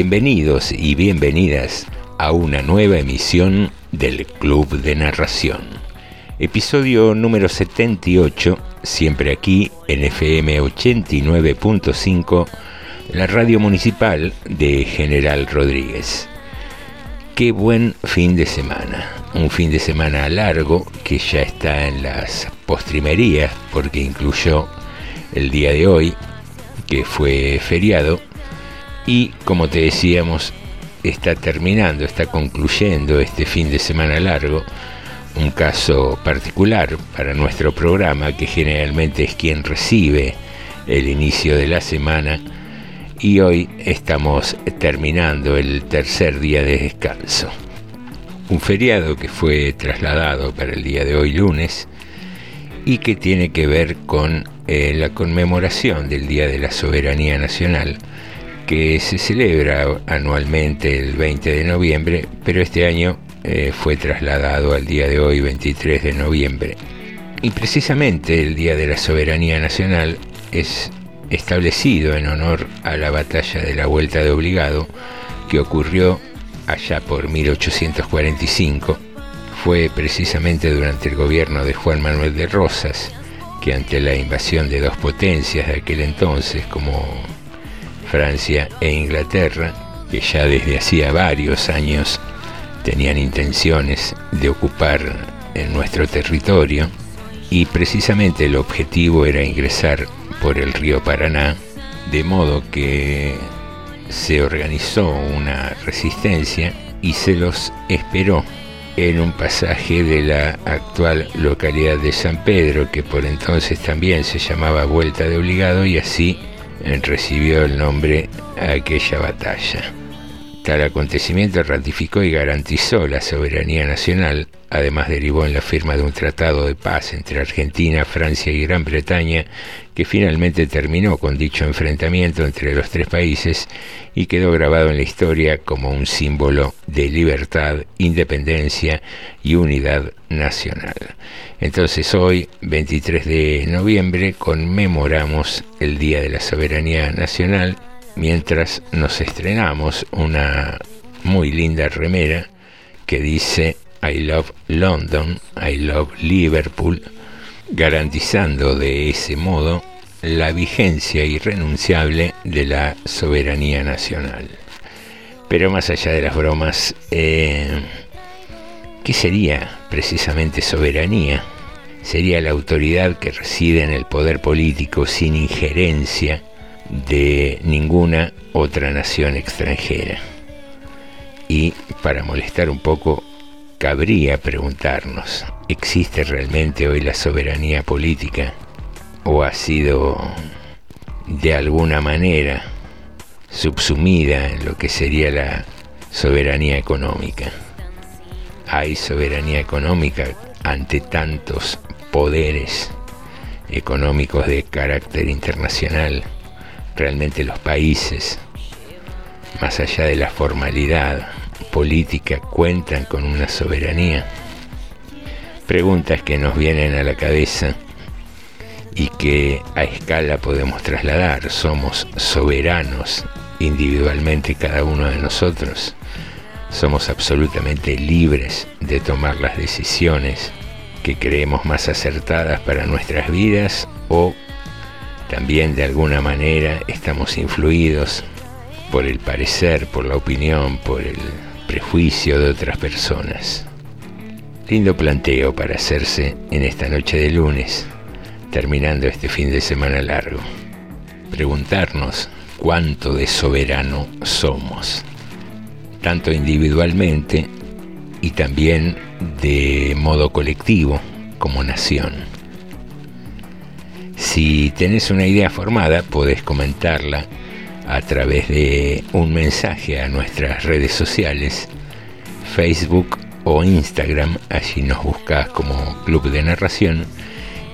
Bienvenidos y bienvenidas a una nueva emisión del Club de Narración. Episodio número 78, siempre aquí en FM 89.5, la radio municipal de General Rodríguez. Qué buen fin de semana. Un fin de semana largo que ya está en las postrimerías porque incluyó el día de hoy, que fue feriado, y como te decíamos, está terminando, está concluyendo este fin de semana largo, un caso particular para nuestro programa, que generalmente es quien recibe el inicio de la semana, y hoy estamos terminando el tercer día de descanso. Un feriado que fue trasladado para el día de hoy lunes y que tiene que ver con eh, la conmemoración del Día de la Soberanía Nacional, que se celebra anualmente el 20 de noviembre, pero este año eh, fue trasladado al día de hoy, 23 de noviembre. Y precisamente el Día de la Soberanía Nacional es establecido en honor a la batalla de la Vuelta de Obligado, que ocurrió allá por 1845. Fue precisamente durante el gobierno de Juan Manuel de Rosas que ante la invasión de dos potencias de aquel entonces, como Francia e Inglaterra, que ya desde hacía varios años tenían intenciones de ocupar en nuestro territorio, y precisamente el objetivo era ingresar por el río Paraná, de modo que se organizó una resistencia y se los esperó en un pasaje de la actual localidad de San Pedro, que por entonces también se llamaba Vuelta de Obligado, y así eh, recibió el nombre a aquella batalla. Tal acontecimiento ratificó y garantizó la soberanía nacional, además derivó en la firma de un tratado de paz entre Argentina, Francia y Gran Bretaña, que finalmente terminó con dicho enfrentamiento entre los tres países y quedó grabado en la historia como un símbolo de libertad, independencia y unidad nacional. Entonces hoy, 23 de noviembre, conmemoramos el Día de la Soberanía Nacional mientras nos estrenamos una muy linda remera que dice I love London, I love Liverpool, garantizando de ese modo la vigencia irrenunciable de la soberanía nacional. Pero más allá de las bromas, eh, ¿qué sería precisamente soberanía? Sería la autoridad que reside en el poder político sin injerencia de ninguna otra nación extranjera. Y para molestar un poco, cabría preguntarnos, ¿existe realmente hoy la soberanía política? ¿O ha sido de alguna manera subsumida en lo que sería la soberanía económica? ¿Hay soberanía económica ante tantos poderes económicos de carácter internacional? realmente los países más allá de la formalidad política, cuentan con una soberanía? Preguntas que nos vienen a la cabeza y que a escala podemos trasladar. Somos soberanos individualmente cada uno de nosotros. Somos absolutamente libres de tomar las decisiones que creemos más acertadas para nuestras vidas o también de alguna manera estamos influidos por el parecer, por la opinión, por el prejuicio de otras personas. Lindo planteo para hacerse en esta noche de lunes, terminando este fin de semana largo. Preguntarnos cuánto de soberano somos, tanto individualmente y también de modo colectivo como nación. Si tenés una idea formada, podés comentarla a través de un mensaje a nuestras redes sociales, Facebook o Instagram, allí nos buscas como Club de Narración,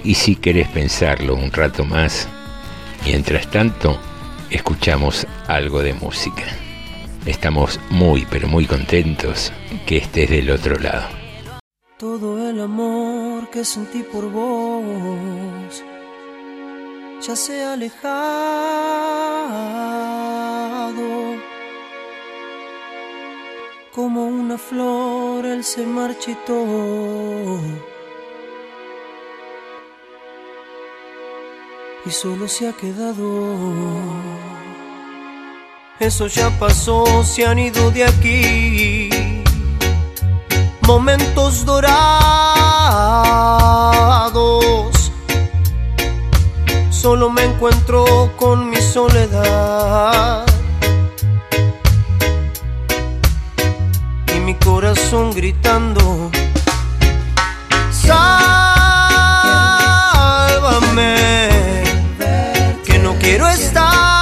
y si querés pensarlo un rato más, mientras tanto, escuchamos algo de música. Estamos muy, pero muy contentos que estés del otro lado. Todo el amor que sentí por vos ya se ha alejado. Como una flor él se marchitó. Y solo se ha quedado. Eso ya pasó, se han ido de aquí. Momentos dorados solo me encuentro con mi soledad. Y mi corazón gritando, sálvame, que no quiero estar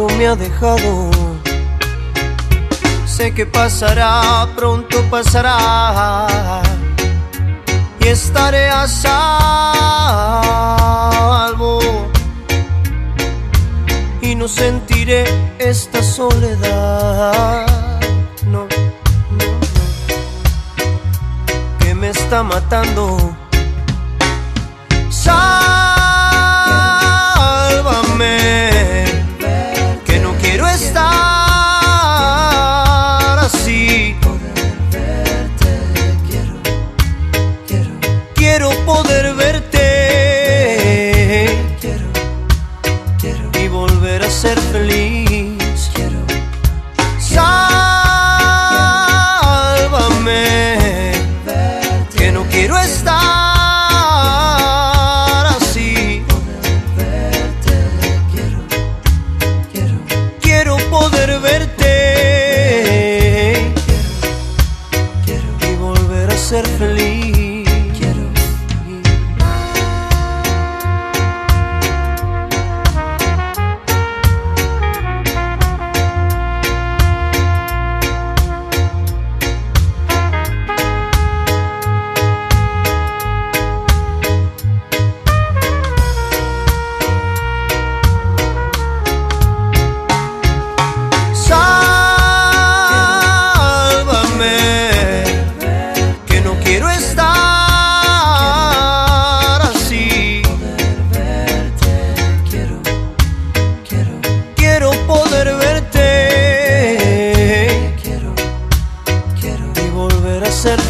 solo me ha dejado. Sé que pasará, pronto pasará. Y estaré a salvo. Y no sentiré esta soledad. No, que me está matando. Sálvame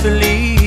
feliz.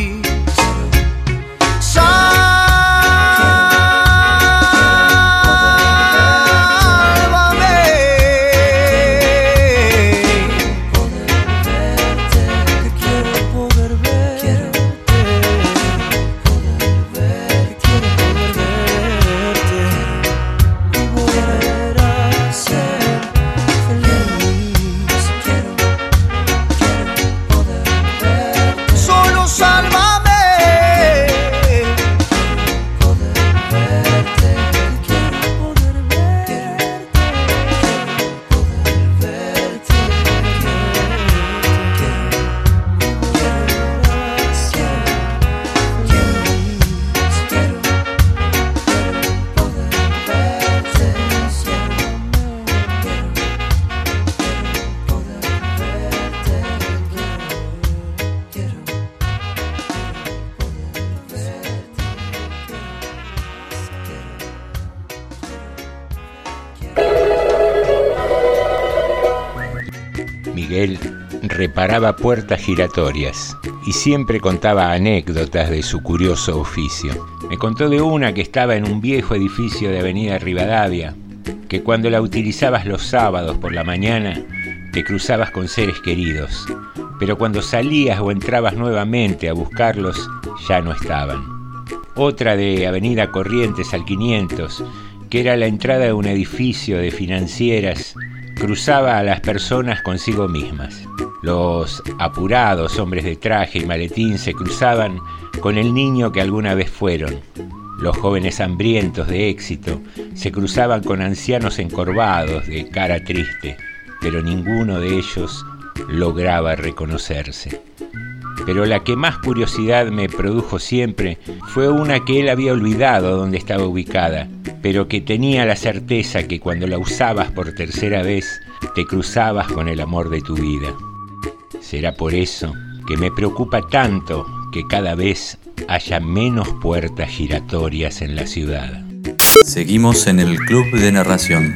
Reparaba puertas giratorias y siempre contaba anécdotas de su curioso oficio. Me contó de una que estaba en un viejo edificio de Avenida Rivadavia, que cuando la utilizabas los sábados por la mañana te cruzabas con seres queridos, pero cuando salías o entrabas nuevamente a buscarlos ya no estaban. Otra de Avenida Corrientes al 500, que era la entrada de un edificio de financieras, cruzaba a las personas consigo mismas. Los apurados hombres de traje y maletín se cruzaban con el niño que alguna vez fueron. Los jóvenes hambrientos de éxito se cruzaban con ancianos encorvados de cara triste, pero ninguno de ellos lograba reconocerse. Pero la que más curiosidad me produjo siempre fue una que él había olvidado dónde estaba ubicada, pero que tenía la certeza que cuando la usabas por tercera vez te cruzabas con el amor de tu vida. Será por eso que me preocupa tanto que cada vez haya menos puertas giratorias en la ciudad. Seguimos en el Club de Narración.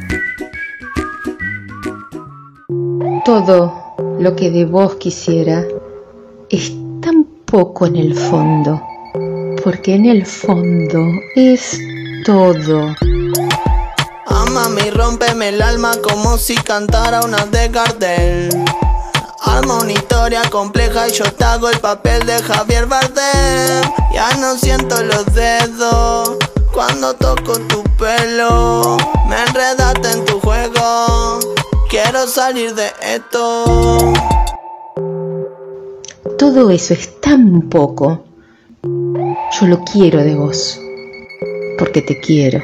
Todo lo que de vos quisiera es tan poco en el fondo, porque en el fondo es todo. Amame y rompeme el alma como si cantara una de Gardel. Arma una historia compleja y yo te hago el papel de Javier Bardem. Ya no siento los dedos cuando toco tu pelo. Me enredaste en tu juego. Quiero salir de esto. Todo eso es tan poco. Yo lo quiero de vos, porque te quiero.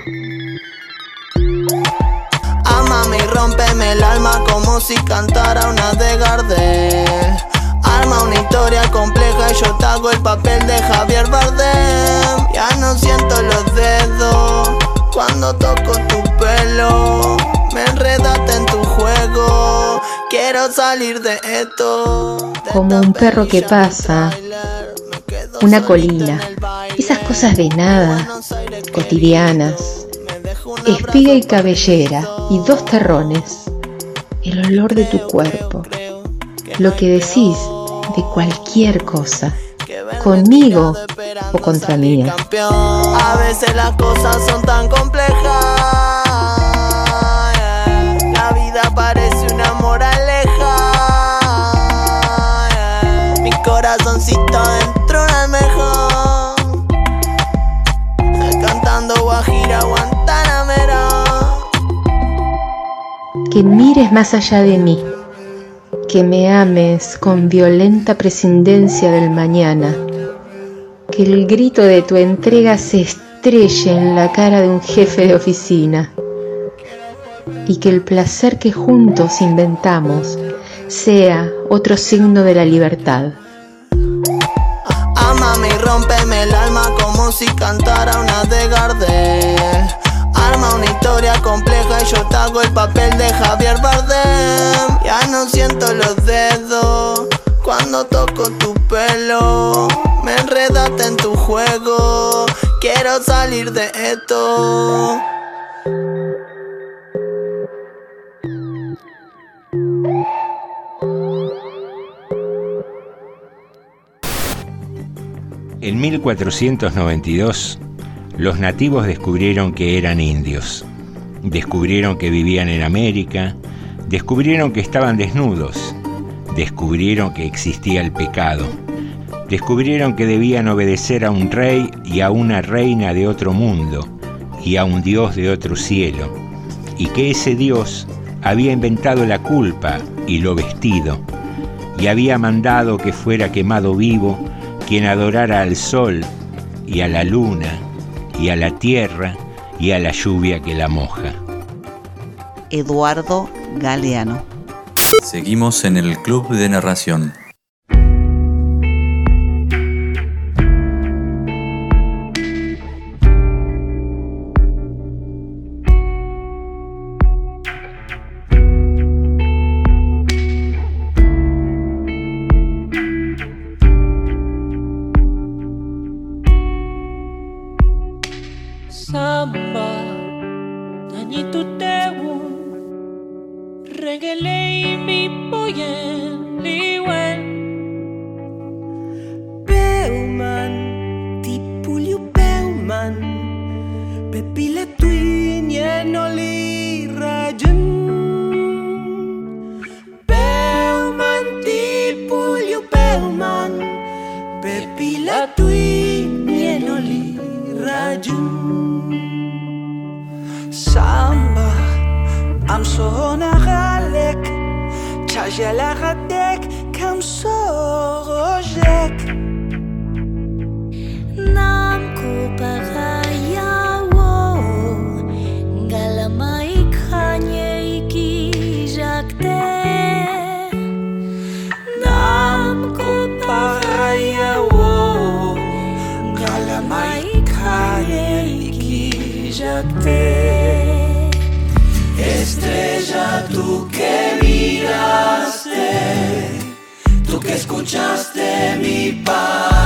Amame y rompeme el alma como si cantara una de Gardel. Arma una historia compleja y yo te hago el papel de Javier Bardem. Ya no siento los dedos cuando toco tu pelo. Me enredaste en tu juego. Quiero salir de esto. De Como un perro que pasa, una colina, esas cosas de nada, cotidianas, espiga y cabellera y dos terrones, el olor de tu cuerpo, lo que decís de cualquier cosa, conmigo o contra mí. A veces las cosas son tan complejas. La vida parece una moraleja. Mi corazoncito que mires más allá de mí, que me ames con violenta prescindencia del mañana, que el grito de tu entrega se estrelle en la cara de un jefe de oficina y que el placer que juntos inventamos sea otro signo de la libertad. Amame y rompeme el alma como si cantara una de Gardel. Una historia compleja y yo te hago el papel de Javier Bardem. Ya no siento los dedos cuando toco tu pelo. Me enredaste en tu juego. Quiero salir de esto. En 1492, los nativos descubrieron que eran indios. Descubrieron que vivían en América, descubrieron que estaban desnudos, descubrieron que existía el pecado, descubrieron que debían obedecer a un rey y a una reina de otro mundo y a un dios de otro cielo, y que ese dios había inventado la culpa y lo vestido, y había mandado que fuera quemado vivo quien adorara al sol y a la luna y a la tierra y a la lluvia que la moja. Eduardo Galeano. Seguimos en el Club de Narración. I'm so on a ralec, la radec, comme so rojec. Nam coupa wo, galama i kanye ki jacte. Nam wo, galama i ki jacte. Escuchaste mi padecer.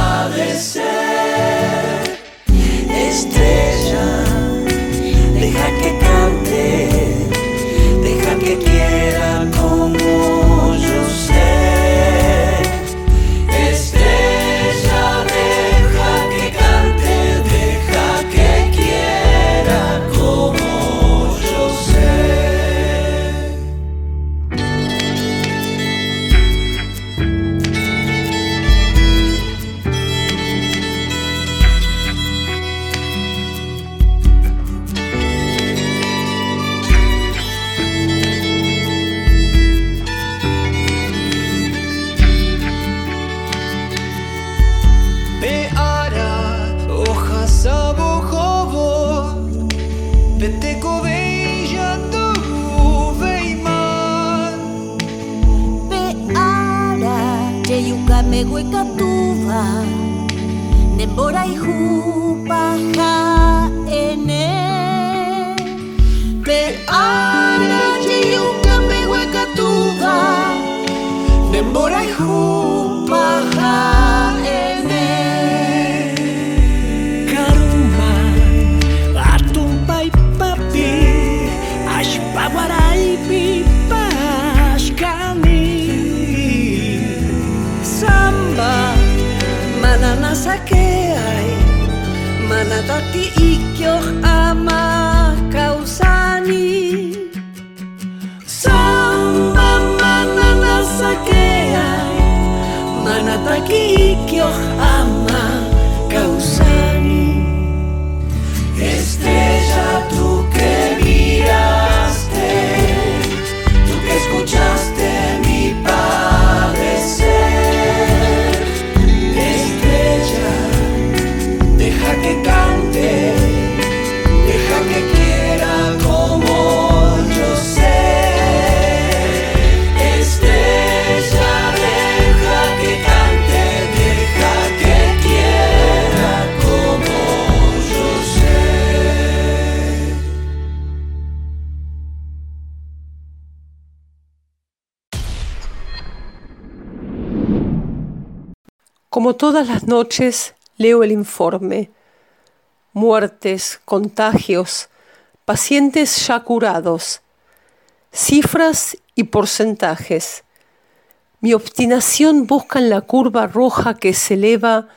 Como todas las noches, leo el informe. Muertes, contagios, pacientes ya curados, cifras y porcentajes. Mi obstinación busca en la curva roja que se eleva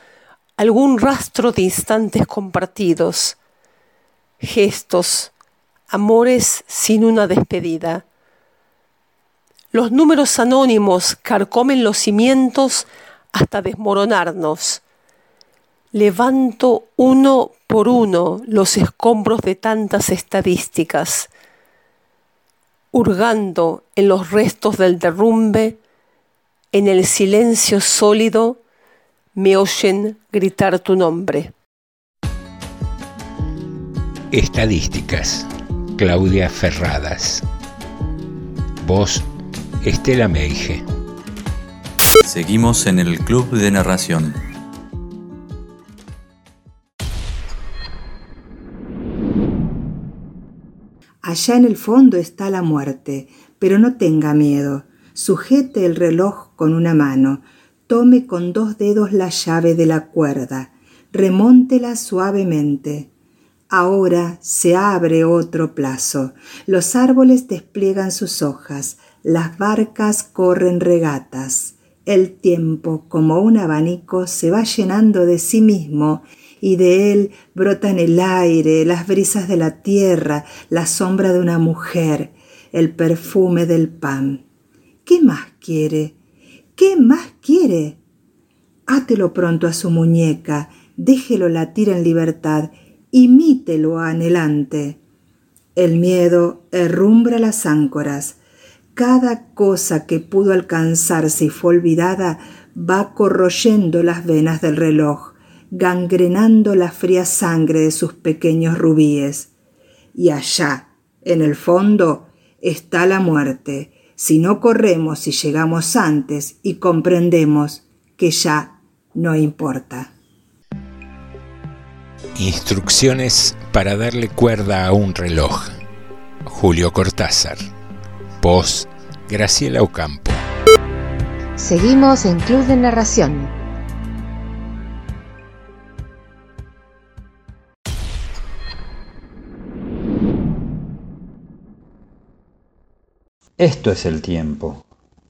algún rastro de instantes compartidos, gestos, amores sin una despedida. Los números anónimos carcomen los cimientos hasta desmoronarnos. Levanto uno por uno los escombros de tantas estadísticas, hurgando en los restos del derrumbe, en el silencio sólido, me oyen gritar tu nombre. Estadísticas. Claudia Ferradas. Voz Estela Meige. Seguimos en el Club de Narración. Allá en el fondo está la muerte, pero no tenga miedo. Sujete el reloj con una mano, tome con dos dedos la llave de la cuerda, remóntela suavemente. Ahora se abre otro plazo. Los árboles despliegan sus hojas, las barcas corren regatas, el tiempo, como un abanico, se va llenando de sí mismo y de él brotan el aire, las brisas de la tierra, la sombra de una mujer, el perfume del pan. ¿Qué más quiere? ¿Qué más quiere? Átelo pronto a su muñeca, déjelo latir en libertad, imítelo anhelante. El miedo herrumbra las áncoras. Cada cosa que pudo alcanzarse y fue olvidada va corroyendo las venas del reloj, gangrenando la fría sangre de sus pequeños rubíes. Y allá, en el fondo, está la muerte, si no corremos y llegamos antes y comprendemos que ya no importa. Instrucciones para darle cuerda a un reloj. Julio Cortázar. Voz Graciela Ocampo. Seguimos en Club de Narración. Esto es el tiempo,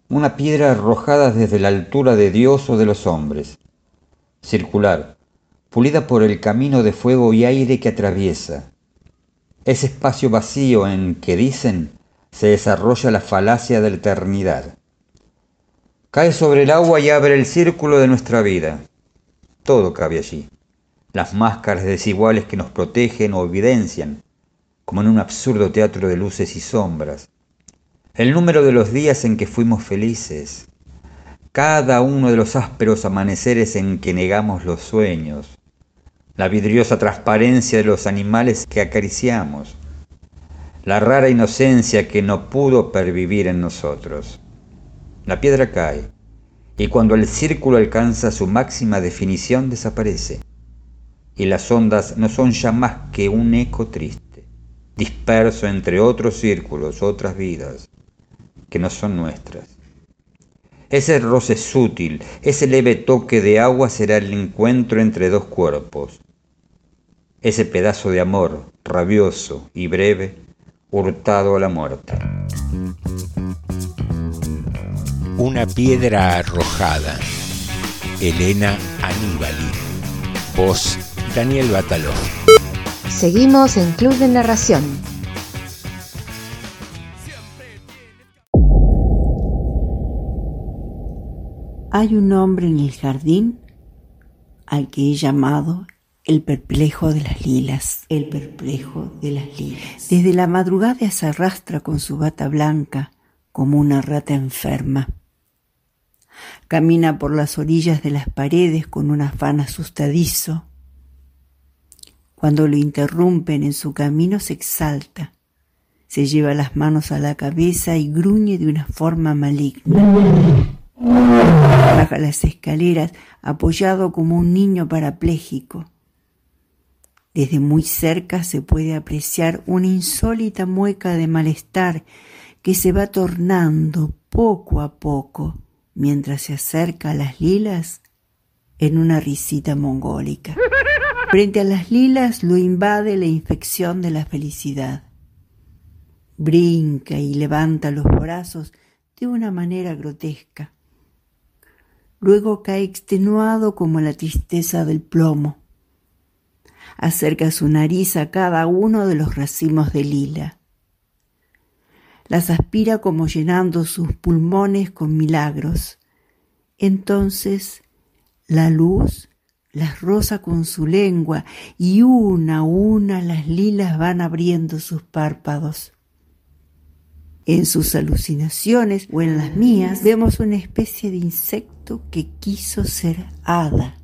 una piedra arrojada desde la altura de Dios o de los hombres, circular, pulida por el camino de fuego y aire que atraviesa. Ese espacio vacío en que dicen se desarrolla la falacia de la eternidad. Cae sobre el agua y abre el círculo de nuestra vida. Todo cabe allí. Las máscaras desiguales que nos protegen o evidencian, como en un absurdo teatro de luces y sombras. El número de los días en que fuimos felices. Cada uno de los ásperos amaneceres en que negamos los sueños. La vidriosa transparencia de los animales que acariciamos la rara inocencia que no pudo pervivir en nosotros. La piedra cae, y cuando el círculo alcanza su máxima definición desaparece, y las ondas no son ya más que un eco triste, disperso entre otros círculos, otras vidas, que no son nuestras. Ese roce sutil, ese leve toque de agua será el encuentro entre dos cuerpos. Ese pedazo de amor, rabioso y breve, hurtado a la muerte. Una piedra arrojada. Elena Aníbali. Voz Daniel Batalón. Seguimos en Club de Narración. Hay un hombre en el jardín al que he llamado el perplejo de las lilas, el perplejo de las lilas. Desde la madrugada se arrastra con su bata blanca como una rata enferma. Camina por las orillas de las paredes con un afán asustadizo. Cuando lo interrumpen en su camino se exalta, se lleva las manos a la cabeza y gruñe de una forma maligna. Baja las escaleras apoyado como un niño parapléjico desde muy cerca se puede apreciar una insólita mueca de malestar que se va tornando poco a poco mientras se acerca a las lilas en una risita mongólica. Frente a las lilas lo invade la infección de la felicidad. Brinca y levanta los brazos de una manera grotesca. Luego cae extenuado como la tristeza del plomo acerca su nariz a cada uno de los racimos de lila. Las aspira como llenando sus pulmones con milagros. Entonces la luz las roza con su lengua y una a una las lilas van abriendo sus párpados. En sus alucinaciones o en las mías vemos una especie de insecto que quiso ser hada,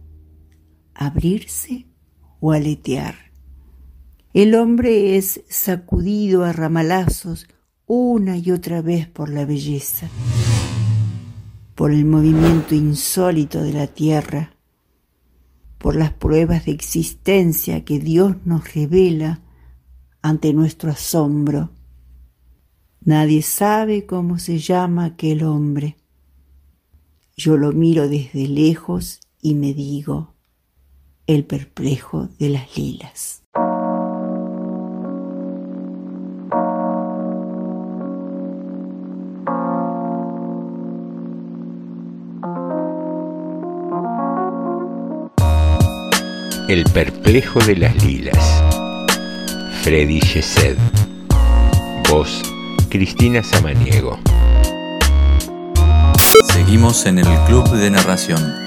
abrirse o aletear. El hombre es sacudido a ramalazos una y otra vez por la belleza, por el movimiento insólito de la tierra, por las pruebas de existencia que Dios nos revela ante nuestro asombro. Nadie sabe cómo se llama aquel hombre. Yo lo miro desde lejos y me digo, el perplejo de las lilas. El perplejo de las lilas. Freddy Yesed. Voz Cristina Samaniego. Seguimos en el Club de Narración.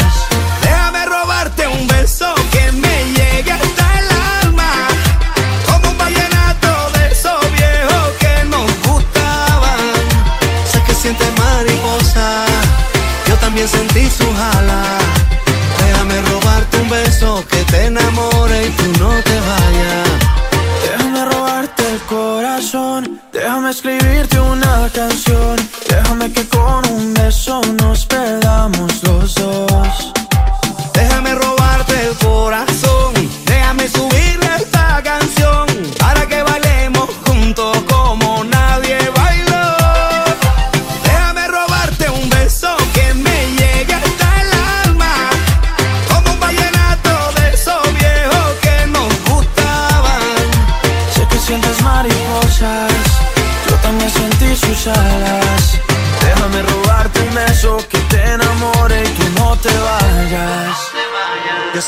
También sentí sus alas. Déjame robarte un beso que te enamore y tú no te vayas. Déjame robarte el corazón, déjame escribirte una canción.